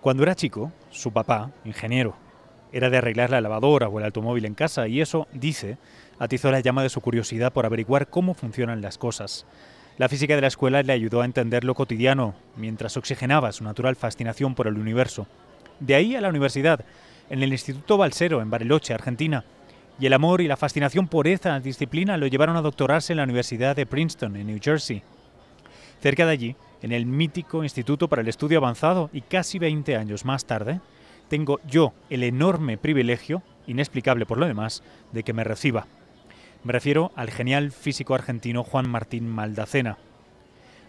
Cuando era chico, su papá, ingeniero, era de arreglar la lavadora o el automóvil en casa y eso, dice, atizó la llama de su curiosidad por averiguar cómo funcionan las cosas. La física de la escuela le ayudó a entender lo cotidiano, mientras oxigenaba su natural fascinación por el universo. De ahí a la universidad, en el Instituto Balsero, en Bariloche, Argentina, y el amor y la fascinación por esta disciplina lo llevaron a doctorarse en la Universidad de Princeton, en New Jersey. Cerca de allí, en el mítico Instituto para el Estudio Avanzado, y casi 20 años más tarde, tengo yo el enorme privilegio, inexplicable por lo demás, de que me reciba. Me refiero al genial físico argentino Juan Martín Maldacena.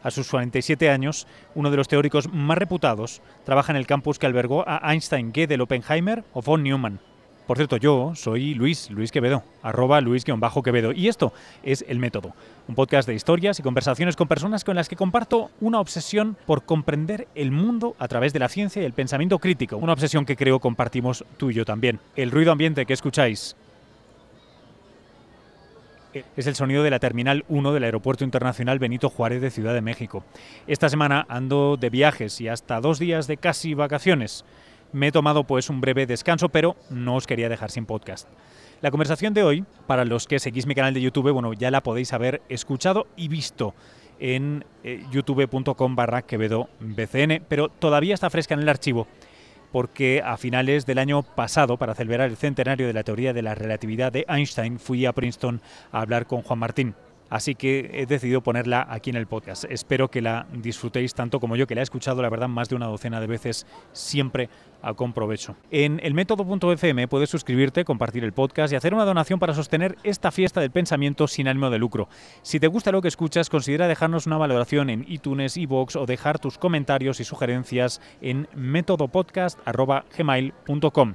A sus 47 años, uno de los teóricos más reputados trabaja en el campus que albergó a Einstein, Gödel, Oppenheimer o von Neumann. Por cierto, yo soy Luis, Luis Quevedo, arroba Luis-Quevedo. Y esto es El Método, un podcast de historias y conversaciones con personas con las que comparto una obsesión por comprender el mundo a través de la ciencia y el pensamiento crítico. Una obsesión que creo compartimos tú y yo también. El ruido ambiente que escucháis es el sonido de la Terminal 1 del Aeropuerto Internacional Benito Juárez de Ciudad de México. Esta semana ando de viajes y hasta dos días de casi vacaciones. Me he tomado pues un breve descanso, pero no os quería dejar sin podcast. La conversación de hoy, para los que seguís mi canal de YouTube, bueno, ya la podéis haber escuchado y visto en eh, youtube.com barra Quevedo BCN, pero todavía está fresca en el archivo porque a finales del año pasado, para celebrar el centenario de la teoría de la relatividad de Einstein, fui a Princeton a hablar con Juan Martín. Así que he decidido ponerla aquí en el podcast. Espero que la disfrutéis tanto como yo, que la he escuchado, la verdad, más de una docena de veces, siempre a comprovecho. En el método.fm puedes suscribirte, compartir el podcast y hacer una donación para sostener esta fiesta del pensamiento sin ánimo de lucro. Si te gusta lo que escuchas, considera dejarnos una valoración en iTunes, iVoox o dejar tus comentarios y sugerencias en métodopodcast.gmail.com.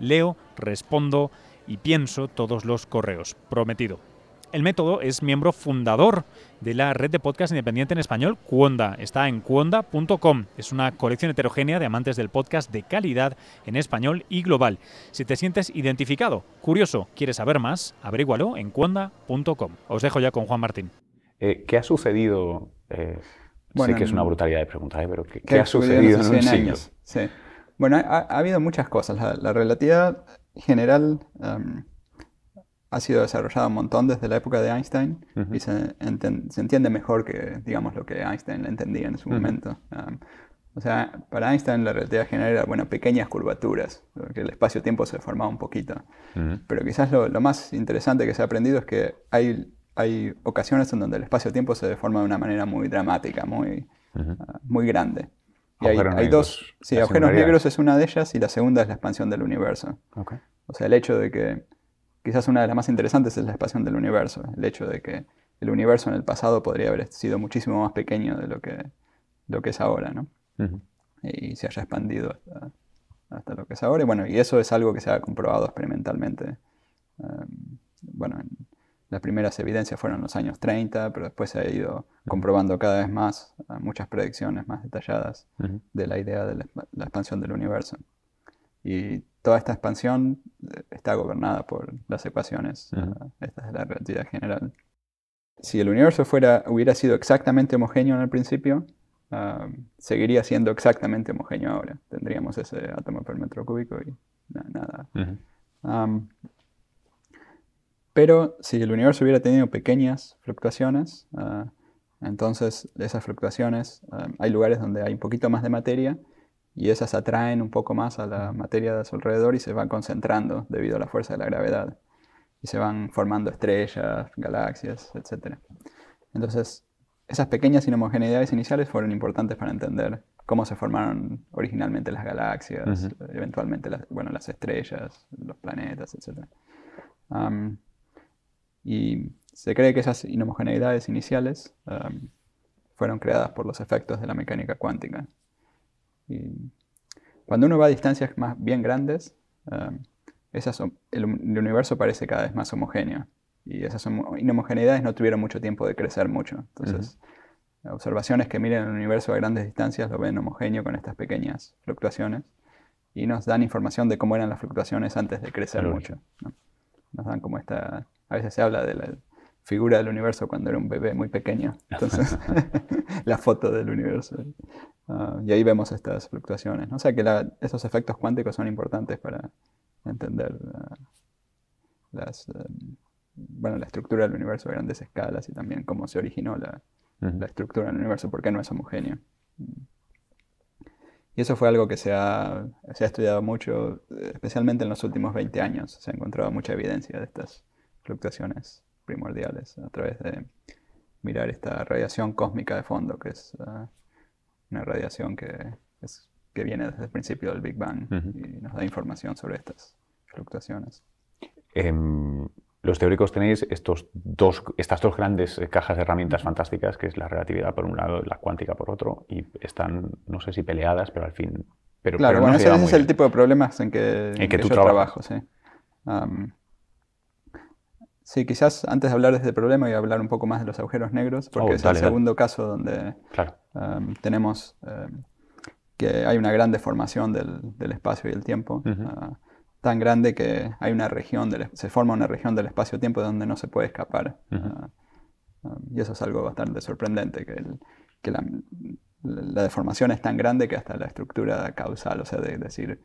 Leo, respondo y pienso todos los correos. Prometido. El método es miembro fundador de la red de podcast independiente en español Cuonda. Está en cuonda.com. Es una colección heterogénea de amantes del podcast de calidad en español y global. Si te sientes identificado, curioso, quieres saber más, averígualo en cuonda.com. Os dejo ya con Juan Martín. Eh, ¿Qué ha sucedido? Eh, sé que es una brutalidad de preguntar, ¿eh? pero ¿qué, ha sucedido en, un años? Sí. Bueno, ha, habido muchas cosas. La, relatividad general ha sido desarrollado un montón desde la época de Einstein y se, entiende mejor que, digamos, lo que Einstein entendía en su momento. Um, o sea, para Einstein la relatividad general era, bueno, pequeñas curvaturas, que el espacio-tiempo se formaba un poquito. Pero quizás lo, más interesante que se ha aprendido es que hay, hay ocasiones en donde el espacio-tiempo se deforma de una manera muy dramática, muy, uh, muy grande. Y hay, dos, sí, agujeros negros es una de ellas y la segunda es la expansión del universo. O sea, el hecho de que Quizás una de las más interesantes es la expansión del universo, el hecho de que el universo en el pasado podría haber sido muchísimo más pequeño de lo que, lo que es ahora, ¿no? Y se haya expandido hasta, lo que es ahora. Y bueno, y eso es algo que se ha comprobado experimentalmente. Em, bueno, las primeras evidencias fueron en los años 30, pero después se ha ido comprobando cada vez más muchas predicciones más detalladas de la idea de la expansión del universo. Y toda esta expansión eh, está gobernada por las ecuaciones. esta es la relatividad general. Si el universo fuera, hubiera sido exactamente homogéneo en el principio, seguiría siendo exactamente homogéneo ahora. Tendríamos ese átomo por metro cúbico y nada. pero si el universo hubiera tenido pequeñas fluctuaciones, ah, entonces esas fluctuaciones, hay lugares donde hay un poquito más de materia y esas atraen un poco más a la materia de su alrededor y se van concentrando debido a la fuerza de la gravedad. Y se van formando estrellas, galaxias, etc. Entonces, esas pequeñas inhomogeneidades iniciales fueron importantes para entender cómo se formaron originalmente las galaxias, eventualmente las, bueno, las estrellas, los planetas, etc. y se cree que esas inhomogeneidades iniciales fueron creadas por los efectos de la mecánica cuántica. Y cuando uno va a distancias más bien grandes, um, el, universo parece cada vez más homogéneo. Y esas inhomogeneidades no tuvieron mucho tiempo de crecer mucho. Entonces, observaciones que miren el universo a grandes distancias lo ven homogéneo con estas pequeñas fluctuaciones. Y nos dan información de cómo eran las fluctuaciones antes de crecer mucho. Nos dan como esta... A veces se habla de la figura del universo cuando era un bebé muy pequeño. Entonces, la foto del universo. Ah, y ahí vemos estas fluctuaciones. O sea que esos efectos cuánticos son importantes para entender las, em, bueno, la estructura del universo a grandes escalas y también cómo se originó la, la estructura del universo, por qué no es homogéneo. Y eso fue algo que se ha, se ha, estudiado mucho, especialmente en los últimos 20 años. Se ha encontrado mucha evidencia de estas fluctuaciones primordiales a través de mirar esta radiación cósmica de fondo, que es uh, una radiación que, es, que viene desde el principio del Big Bang y nos da información sobre estas fluctuaciones. Em, los teóricos tenéis estos dos, estas dos grandes eh, cajas de herramientas fantásticas, que es la relatividad por un lado y la cuántica por otro, y están, no sé si peleadas, pero al fin... Pero, claro, bueno, ese, es el tipo de problemas en que, en que, yo trabajo. Sí. Sí, quizás antes de hablar de este problema voy a hablar un poco más de los agujeros negros, porque oh, es el segundo caso donde um, tenemos um, que hay una gran deformación del, espacio y el tiempo, uh, tan grande que hay una región, se forma una región del espacio-tiempo donde no se puede escapar. Uh, um, y eso es algo bastante sorprendente, que, la, deformación es tan grande que hasta la estructura causal, o sea, de decir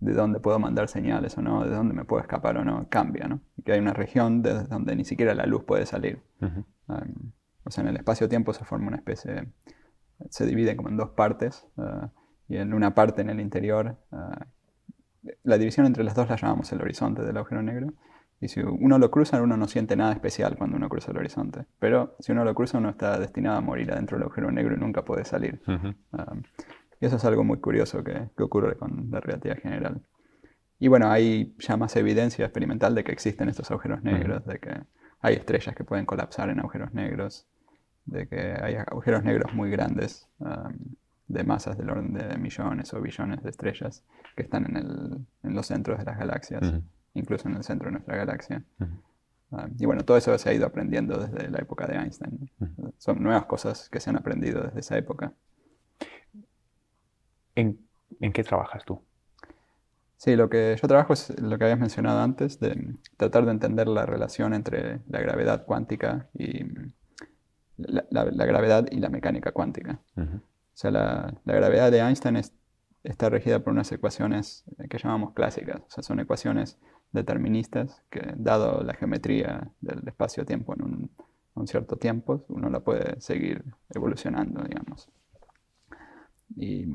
de dónde puedo mandar señales o no, de dónde me puedo escapar o no, cambia, ¿no? Que hay una región desde donde ni siquiera la luz puede salir. Um, o sea, en el espacio-tiempo se forma una especie, se divide como en dos partes, uh, y en una parte en el interior, uh, la división entre las dos la llamamos el horizonte del agujero negro, y si uno lo cruza, uno no siente nada especial cuando uno cruza el horizonte. Pero si uno lo cruza, uno está destinado a morir adentro del agujero negro y nunca puede salir. Y eso es algo muy curioso que, ocurre con la relatividad general. Y bueno, hay ya más evidencia experimental de que existen estos agujeros negros, de que hay estrellas que pueden colapsar en agujeros negros, de que hay agujeros negros muy grandes, um, de masas del orden de millones o billones de estrellas, que están en, el, en los centros de las galaxias, incluso en el centro de nuestra galaxia. Um, y bueno, todo eso se ha ido aprendiendo desde la época de Einstein. Son nuevas cosas que se han aprendido desde esa época. ¿En, qué trabajas tú? Sí, lo que yo trabajo es lo que habías mencionado antes, de tratar de entender la relación entre la gravedad cuántica y la, gravedad y la mecánica cuántica. O sea, la, gravedad de Einstein está regida por unas ecuaciones que llamamos clásicas. O sea, son ecuaciones deterministas que, dado la geometría del espacio-tiempo en un, un, cierto tiempo, uno la puede seguir evolucionando, digamos. Y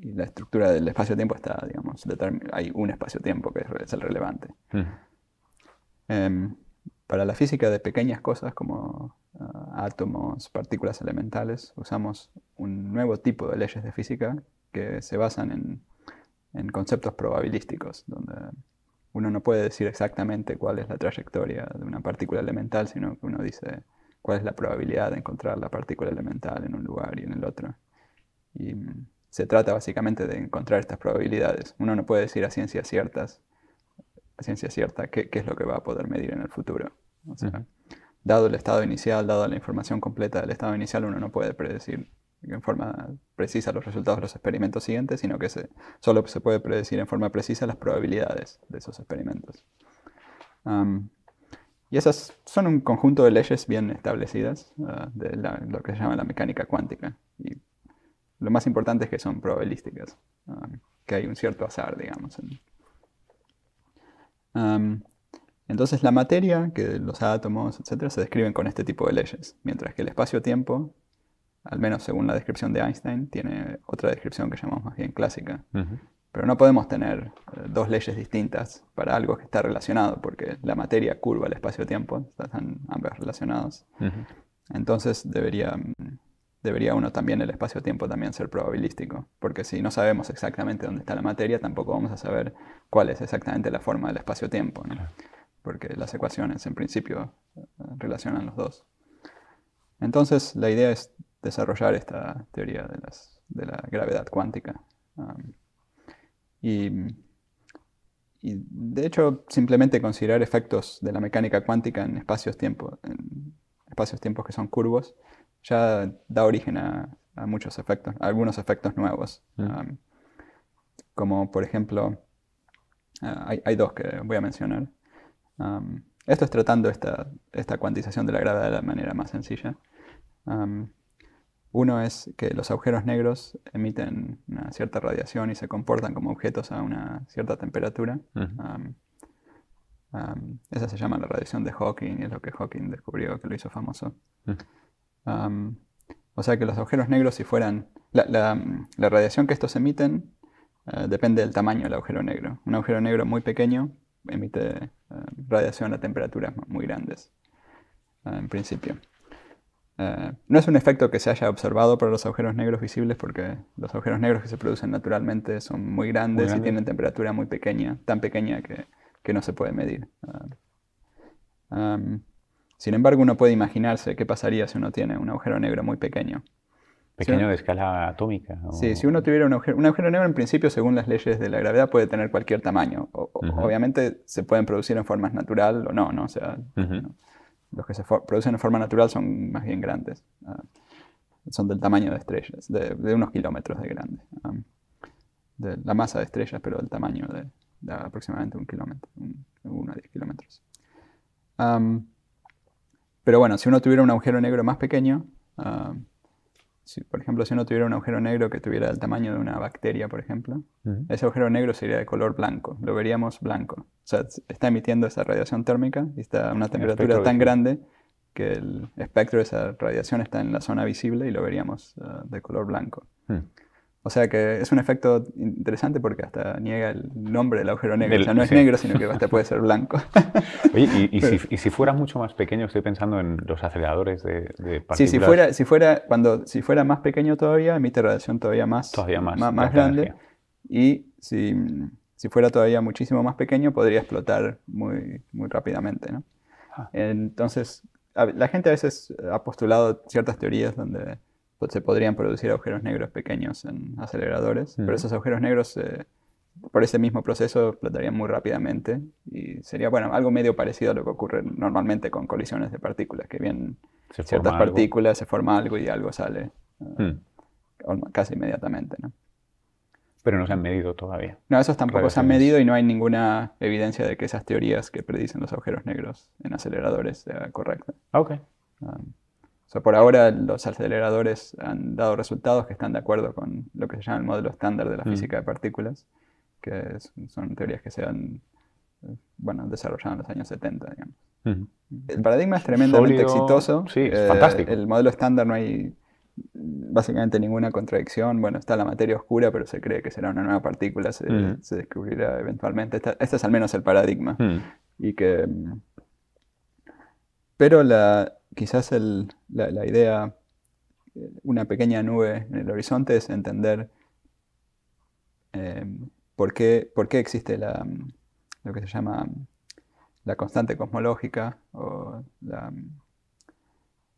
y la estructura del espacio-tiempo está, digamos, hay un espacio-tiempo que es el relevante. Em, para la física de pequeñas cosas como ah, átomos, partículas elementales, usamos un nuevo tipo de leyes de física que se basan en, en conceptos probabilísticos, donde uno no puede decir exactamente cuál es la trayectoria de una partícula elemental, sino que uno dice cuál es la probabilidad de encontrar la partícula elemental en un lugar y en el otro. Y se trata básicamente de encontrar estas probabilidades. Uno no puede decir a ciencias ciertas, a ciencia cierta, qué, es lo que va a poder medir en el futuro. Dado el estado inicial, dado la información completa del estado inicial, uno no puede predecir en forma precisa los resultados de los experimentos siguientes, sino que se, solo se puede predecir en forma precisa las probabilidades de esos experimentos. y esas son un conjunto de leyes bien establecidas ah, de lo que se llama la mecánica cuántica. Y lo más importante es que son probabilísticas, um, que hay un cierto azar, digamos. Um, entonces la materia, que los átomos, etc., se describen con este tipo de leyes, mientras que el espacio-tiempo, al menos según la descripción de Einstein, tiene otra descripción que llamamos más bien clásica. Pero no podemos tener eh, dos leyes distintas para algo que está relacionado, porque la materia curva el espacio-tiempo, están ambas relacionados. Entonces debería mm, debería uno también el espacio-tiempo también ser probabilístico, porque si no sabemos exactamente dónde está la materia, tampoco vamos a saber cuál es exactamente la forma del espacio-tiempo, porque las ecuaciones en principio relacionan los dos. Entonces la idea es desarrollar esta teoría de, la gravedad cuántica. y, de hecho simplemente considerar efectos de la mecánica cuántica en espacios-tiempos en espacios-tiempos que son curvos ya da origen a, muchos efectos, a algunos efectos nuevos. Um, como por ejemplo, uh, hay, dos que voy a mencionar. Um, esto es tratando esta, esta, cuantización de la gravedad de la manera más sencilla. uno es que los agujeros negros emiten una cierta radiación y se comportan como objetos a una cierta temperatura. esa se llama la radiación de Hawking, y es lo que Hawking descubrió que lo hizo famoso. O sea que los agujeros negros, si fueran... La, radiación que estos emiten eh, depende del tamaño del agujero negro. Un agujero negro muy pequeño emite eh, radiación a temperaturas muy grandes, eh, en principio. no es un efecto que se haya observado para los agujeros negros visibles porque los agujeros negros que se producen naturalmente son muy grandes y tienen temperatura muy pequeña, tan pequeña que, no se puede medir. Sin embargo, uno puede imaginarse qué pasaría si uno tiene un agujero negro muy pequeño. Pequeño de escala atómica. Sí, si uno tuviera un agujero, un agujero negro, en principio, según las leyes de la gravedad, puede tener cualquier tamaño. Obviamente se pueden producir en forma natural o no, ¿no? O sea, los que se producen en forma natural son más bien grandes. Ah, son del tamaño de estrellas, de, unos kilómetros de grande. Ah, de la masa de estrellas, pero del tamaño de, aproximadamente un kilómetro, uno a diez kilómetros. Pero bueno, si uno tuviera un agujero negro más pequeño, ah, por ejemplo, si uno tuviera un agujero negro que tuviera el tamaño de una bacteria, por ejemplo, ese agujero negro sería de color blanco, lo veríamos blanco. O sea, está emitiendo esa radiación térmica y está a una temperatura tan grande que el espectro de esa radiación está en la zona visible y lo veríamos ah, de color blanco. O sea que es un efecto interesante porque hasta niega el nombre del agujero negro. o sea, no es negro, sino que hasta puede ser blanco. Oye, y, si, fuera mucho más pequeño, estoy pensando en los aceleradores de, partículas. Sí, si fuera, si fuera, cuando, si fuera más pequeño todavía, emite radiación todavía más, todavía más, más, grande. Y si, si, fuera todavía muchísimo más pequeño, podría explotar muy, muy rápidamente. ¿no? Ah. Entonces, la gente a veces ha postulado ciertas teorías donde se podrían producir agujeros negros pequeños en aceleradores, pero esos agujeros negros eh, por ese mismo proceso explotarían muy rápidamente y sería, bueno, algo medio parecido a lo que ocurre normalmente con colisiones de partículas, que vienen ciertas partículas, se forma algo y algo sale eh, hmm. casi inmediatamente, ¿no? Pero no se han medido todavía. No, esos tampoco se han medido y no hay ninguna evidencia de que esas teorías que predicen los agujeros negros en aceleradores sea correcta. Ok. Um, por ahora los aceleradores han dado resultados que están de acuerdo con lo que se llama el modelo estándar de la mm. física de partículas, que son teorías que se han bueno, desarrollado en los años 70, digamos. El paradigma es tremendamente exitoso. Sí, es fantástico. El modelo estándar no hay básicamente ninguna contradicción. Bueno, está la materia oscura, pero se cree que será una nueva partícula, se, descubrirá eventualmente. este es al menos el paradigma. Y que... Pero la, quizás la, idea, una pequeña nube en el horizonte es entender eh, por, qué, por, qué, existe la, lo que se llama la constante cosmológica o la,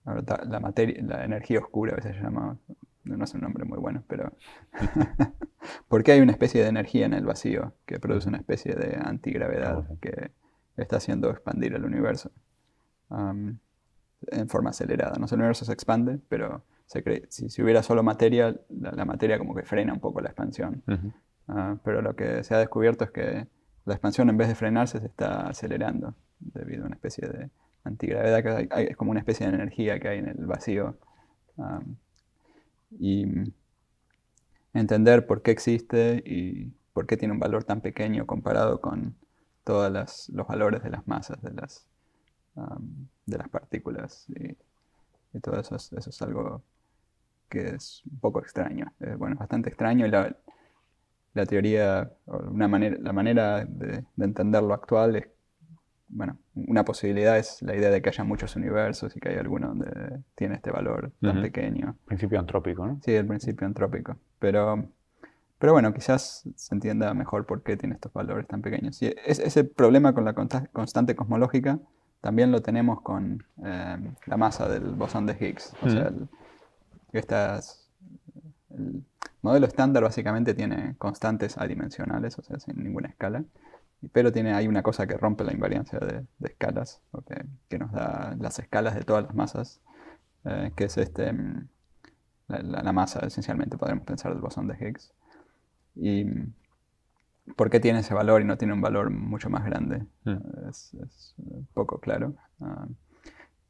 la, materia, la energía oscura, a veces se llama, no es un nombre muy bueno, pero ¿por qué hay una especie de energía en el vacío que produce una especie de antigravedad que está haciendo expandir el universo? En forma acelerada. ¿no? El universo se expande, pero se cree, si, si, hubiera solo materia, la, materia como que frena un poco la expansión. Ah, pero lo que se ha descubierto es que la expansión en vez de frenarse se está acelerando debido a una especie de antigravedad, que hay, es como una especie de energía que hay en el vacío. y entender por qué existe y por qué tiene un valor tan pequeño comparado con todos los valores de las masas de las de las partículas y, todo eso es, eso es, algo que es un poco extraño. bueno, es bastante extraño y la, la teoría, una manera, la manera de, entender lo actual es, bueno, una posibilidad es la idea de que haya muchos universos y que hay alguno donde tiene este valor tan pequeño. Principio antrópico, ¿no? Sí, el principio antrópico. Pero, pero bueno, quizás se entienda mejor por qué tiene estos valores tan pequeños. Y ese problema con la constante cosmológica también lo tenemos con eh, la masa del bosón de Higgs. O sea, el, el modelo estándar básicamente tiene constantes adimensionales, o sea, sin ninguna escala. Pero tiene, hay una cosa que rompe la invariancia de, escalas, que, nos da las escalas de todas las masas, eh, que es este, mm, la, masa, esencialmente podemos pensar del bosón de Higgs. Y por qué tiene ese valor y no tiene un valor mucho más grande. Mm. Es, es poco claro. Ah,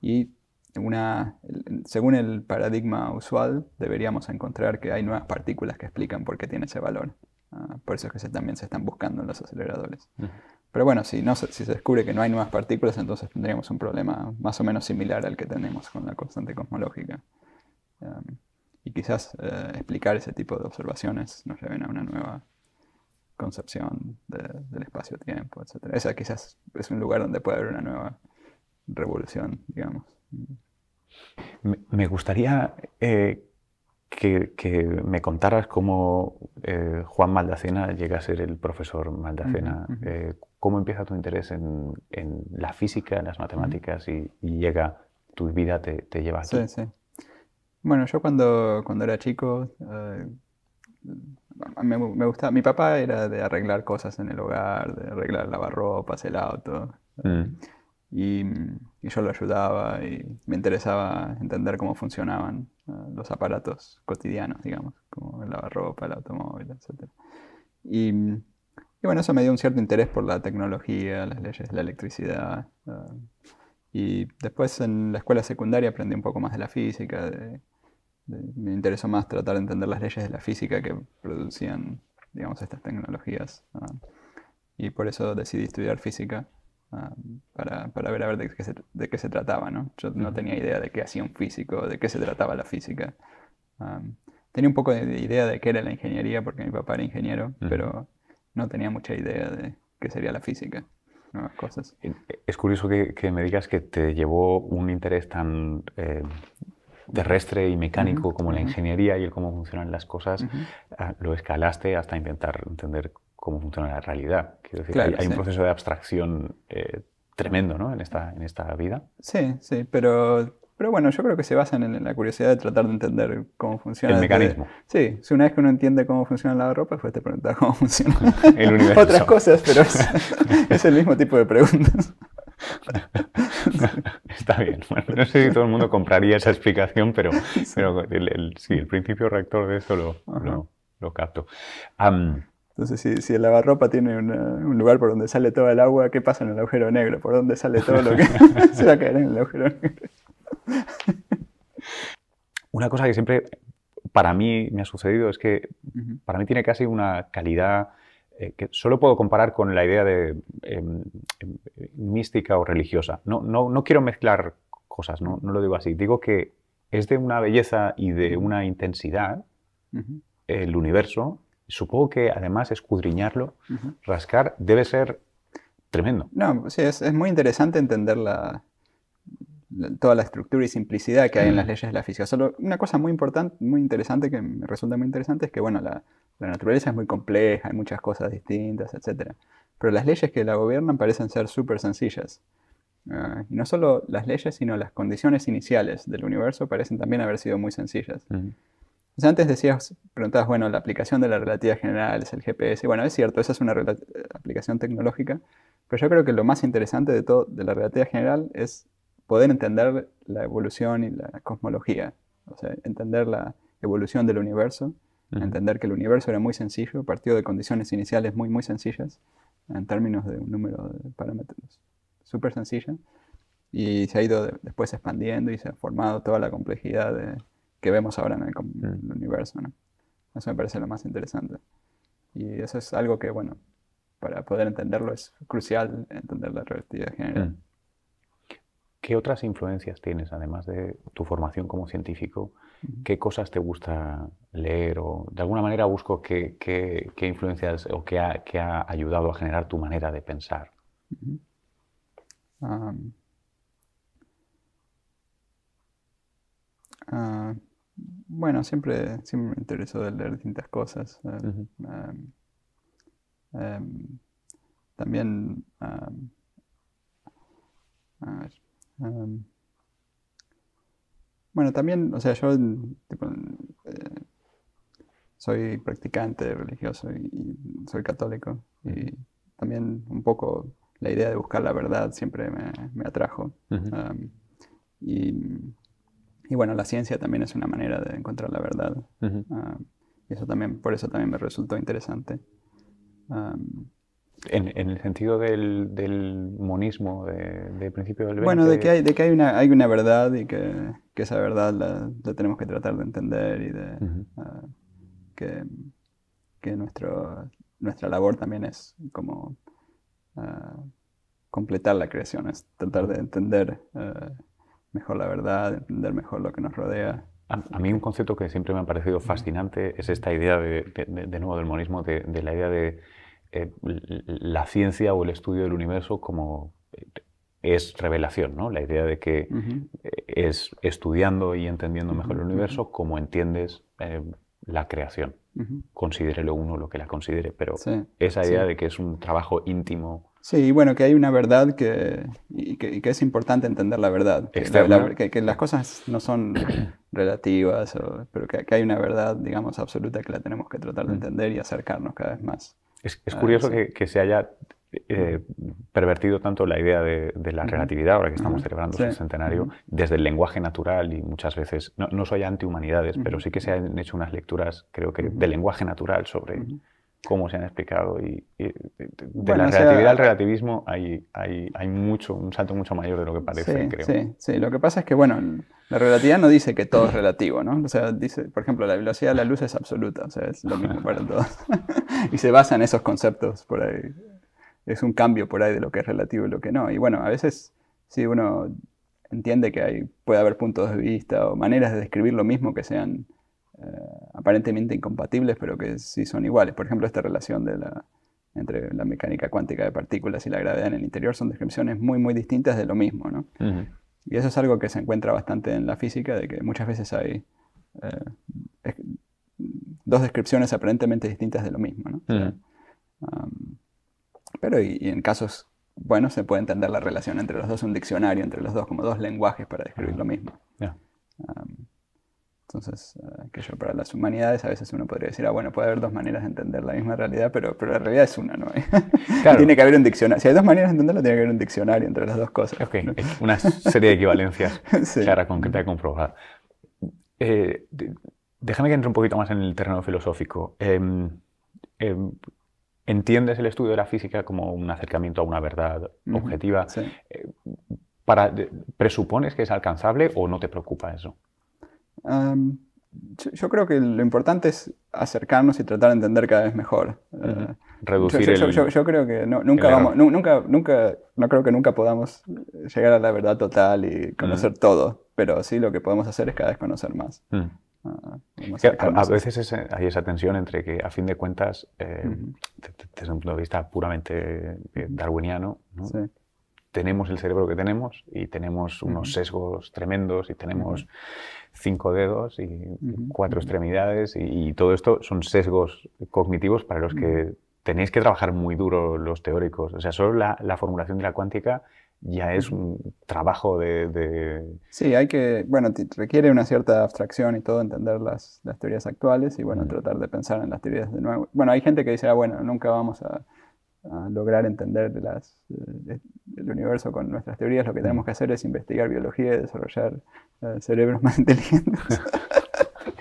y una, según el paradigma usual, deberíamos encontrar que hay nuevas partículas que explican por qué tiene ese valor. Ah, por eso es que se, también se están buscando en los aceleradores. Mm. Pero bueno, si, no, se- si se descubre que no hay nuevas partículas, entonces tendríamos un problema más o menos similar al que tenemos con la constante cosmológica. Um, y quizás eh, explicar ese tipo de observaciones nos lleven a una nueva concepción de- del espacio-tiempo, etc. Esa quizás es un lugar donde puede haber una nueva revolución, digamos. Me, gustaría eh, que, que me contaras cómo eh, Juan Maldacena llega a ser el profesor Maldacena. Eh, ¿Cómo empieza tu interés en, en la física, en las matemáticas y, y llega, tu vida te, te lleva aquí? Sí, sí. Bueno, yo cuando, cuando era chico, me, me gustaba, mi papá era de arreglar cosas en el hogar, de arreglar lavarropas, el auto, Mm, y, y yo lo ayudaba y me interesaba entender cómo funcionaban eh, los aparatos cotidianos, digamos, como el lavarropa, el automóvil, etc. Y, y bueno, eso me dio un cierto interés por la tecnología, las leyes de la electricidad. eh, y después en la escuela secundaria aprendí un poco más de la física. de- me interesó más tratar de entender las leyes de la física que producían, digamos, estas tecnologías. y por eso decidí estudiar física ah, para, para ver a ver de qué, se, de qué se trataba, ¿no? Yo no tenía idea de qué hacía un físico, de qué se trataba la física. Ah, tenía un poco de, de idea de qué era la ingeniería porque mi papá era ingeniero, pero no tenía mucha idea de qué sería la física, nuevas cosas. Es curioso que, que me digas que te llevó un interés tan eh, terrestre y mecánico Ujú, como la ingeniería y el cómo funcionan las cosas, Ujú. ah, lo escalaste hasta intentar entender cómo funciona la realidad. Quiero decir, Claro, hay, hay un sí. proceso de abstracción eh, tremendo ¿no? en, esta, en esta vida. Sí, sí, pero, pero bueno, yo creo que se basan en la curiosidad de tratar de entender cómo funciona. El desde- mecanismo. Sí, si una vez que uno entiende cómo funciona la ropa, después te preguntas cómo funciona El universo. otras cosas, pero es, es el mismo tipo de preguntas. Está bien. Bueno, no sé si todo el mundo compraría esa explicación, pero, pero el, el- sí, el principio rector de esto lo, lo, lo capto. Entonces, si, si el lavarropa tiene una- un lugar por donde sale todo el agua, ¿qué pasa en el agujero negro? ¿Por dónde sale todo lo que se va a caer en el agujero negro? una cosa que siempre para mí me ha sucedido es que para mí tiene casi una calidad eh, que solo puedo comparar con la idea de em, em, mística o religiosa. No, no, no quiero mezclar cosas, ¿no? no lo digo así. Digo que es de una belleza y de una intensidad el universo. Supongo que además escudriñarlo, ujú. rascar, debe ser tremendo. No, sí, es, es muy interesante entender la- toda la estructura y simplicidad que hay en las leyes de la física. Solo una cosa muy importante, muy interesante que me resulta muy interesante es que, bueno, la, la naturaleza es muy compleja, hay muchas cosas distintas, etc. Pero las leyes que la gobiernan parecen ser súper sencillas. Ah, y no solo las leyes, sino las condiciones iniciales del universo parecen también haber sido muy sencillas. Mm. O sea, antes decías, preguntabas, bueno, la aplicación de la relatividad general es el GPS. Bueno, es cierto, esa es una eh, aplicación tecnológica, pero yo creo que lo más interesante de todo de la relatividad general es poder entender la evolución y la cosmología. O sea, entender la evolución del universo, Ujú. entender que el universo era muy sencillo, partió de condiciones iniciales muy, muy sencillas, en términos de un número de parámetros súper sencilla, y se ha ido de- después expandiendo y se ha formado toda la complejidad de- que vemos ahora en el, com- Mm. el universo. ¿no? Eso me parece lo más interesante. Y eso es algo que, bueno, para poder entenderlo es crucial entender la relatividad general. Mm. ¿Qué otras influencias tienes, además de tu formación como científico? ¿Qué cosas te gusta leer? O de alguna manera busco qué, qué- qué influencias o qué ha, qué ha ayudado a generar tu manera de pensar. Ah, bueno, siempre, siempre me interesó de leer distintas cosas. Ujú. am, em, también, am, a ver, bueno, también, o sea, yo tipo, eh, soy practicante religioso y, y soy católico y también un poco la idea de buscar la verdad siempre me, me atrajo. Y, y bueno, la ciencia también es una manera de encontrar la verdad. Y eso también, por eso también me resultó interesante. En, el sentido del, monismo de, principio del 20. Bueno, de que hay, de que hay, una, hay una verdad y que, que esa verdad la, tenemos que tratar de entender y de ah, que, que nuestro, nuestra labor también es como ah, completar la creación, es tratar de entender ah, mejor la verdad, entender mejor lo que nos rodea. A, mí un concepto que siempre me ha parecido fascinante es esta idea de, de, nuevo del monismo, de, la idea de eh, la ciencia o el estudio del universo como eh, es revelación, ¿no? La idea de que eh, es estudiando y entendiendo mejor el universo como entiendes la creación. Considere lo uno lo que la considere, pero esa idea de que es un trabajo íntimo Sí, bueno, que hay una verdad que, y que, es importante entender la verdad. Que, que, las cosas no son relativas, pero que, hay una verdad, digamos, absoluta que la tenemos que tratar de entender y acercarnos cada vez más. Es, curioso que, se haya eh, pervertido tanto la idea de, la relatividad, ahora que estamos celebrando su centenario, desde el lenguaje natural y muchas veces, no, no soy anti-humanidades, pero sí que se han hecho unas lecturas, creo que, del lenguaje natural sobre cómo se han explicado. Y, de la relatividad al relativismo hay, hay, hay, mucho, un salto mucho mayor de lo que parece, sí, creo. Sí, sí, lo que pasa es que, bueno, la relatividad no dice que todo es relativo, ¿no? O sea, dice, por ejemplo, la velocidad de la luz es absoluta, o sea, es lo mismo para todos. y se basa en esos conceptos por ahí. Es un cambio por ahí de lo que es relativo y lo que no. Y bueno, a veces sí uno entiende que hay, puede haber puntos de vista o maneras de describir lo mismo que sean aparentemente incompatibles, pero que sí son iguales. Por ejemplo, esta relación de la, entre la mecánica cuántica de partículas y la gravedad en el interior son descripciones muy, muy distintas de lo mismo. ¿no? Y eso es algo que se encuentra bastante en la física, de que muchas veces hay eh, dos descripciones aparentemente distintas de lo mismo. ¿no? pero y, en casos buenos se puede entender la relación entre los dos, un diccionario entre los dos, como dos lenguajes para describir lo mismo. Entonces, eh, que yo para las humanidades a veces uno podría decir, ah, bueno, puede haber dos maneras de entender la misma realidad, pero, pero la realidad es una, ¿no? tiene que haber un diccionario. Si hay dos maneras de entenderlo, tiene que haber un diccionario entre las dos cosas. Ok, una serie de equivalencias clara, concreta comprobada. Eh, déjame que entre un poquito más en el terreno filosófico. Em, em, ¿Entiendes el estudio de la física como un acercamiento a una verdad objetiva? Eh, para, ¿Presupones que es alcanzable o no te preocupa eso? Yo, creo que lo importante es acercarnos y tratar de entender cada vez mejor. Eh, Reducir yo, el, yo, creo que nunca vamos, nunca, nunca, no creo que nunca podamos llegar a la verdad total y conocer todo, pero sí lo que podemos hacer es cada vez conocer más. Mm. Ah, a, veces hay esa tensión entre que, a fin de cuentas, eh, desde un punto de vista puramente eh, darwiniano, tenemos el cerebro que tenemos y tenemos unos sesgos tremendos y tenemos cinco dedos y cuatro extremidades y, todo esto son sesgos cognitivos para los que tenéis que trabajar muy duro los teóricos. O sea, solo la, formulación de la cuántica ya es un trabajo de, Sí, hay que, bueno, requiere una cierta abstracción y todo, entender las, las teorías actuales y, bueno, tratar de pensar en las teorías de nuevo. Bueno, hay gente que dice, ah, bueno, nunca vamos a a lograr entender las, eh, el universo con nuestras teorías, lo que tenemos que hacer es investigar biología y desarrollar eh, cerebros más inteligentes.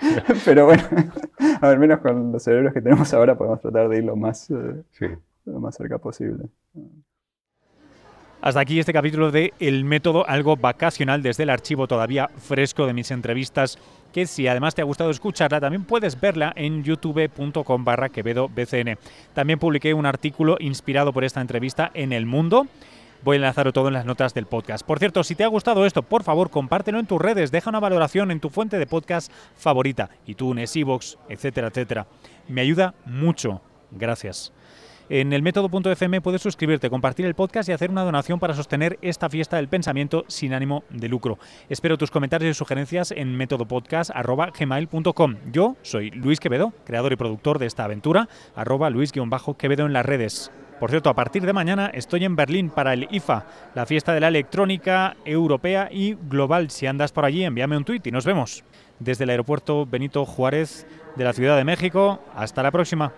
Pero bueno, al menos con los cerebros que tenemos ahora podemos tratar de ir lo más, eh, lo más cerca posible. Hasta aquí este capítulo de El método, algo vacacional desde el archivo todavía fresco de mis entrevistas, que si además te ha gustado escucharla, también puedes verla en youtube.com barra Quevedo BCN. También publiqué un artículo inspirado por esta entrevista en El Mundo. Voy a enlazarlo todo en las notas del podcast. Por cierto, si te ha gustado esto, por favor, compártelo en tus redes, deja una valoración en tu fuente de podcast favorita, iTunes, Evox, etcétera, etcétera. Me ayuda mucho. Gracias. En el método.fm puedes suscribirte, compartir el podcast y hacer una donación para sostener esta fiesta del pensamiento sin ánimo de lucro. Espero tus comentarios y sugerencias en métodopodcast.gmail.com. Yo soy Luis Quevedo, creador y productor de esta aventura, arroba Luis-Quevedo en las redes. Por cierto, a partir de mañana estoy en Berlín para el IFA, la fiesta de la electrónica europea y global. Si andas por allí, envíame un tuit y nos vemos. Desde el aeropuerto Benito Juárez de la Ciudad de México, hasta la próxima.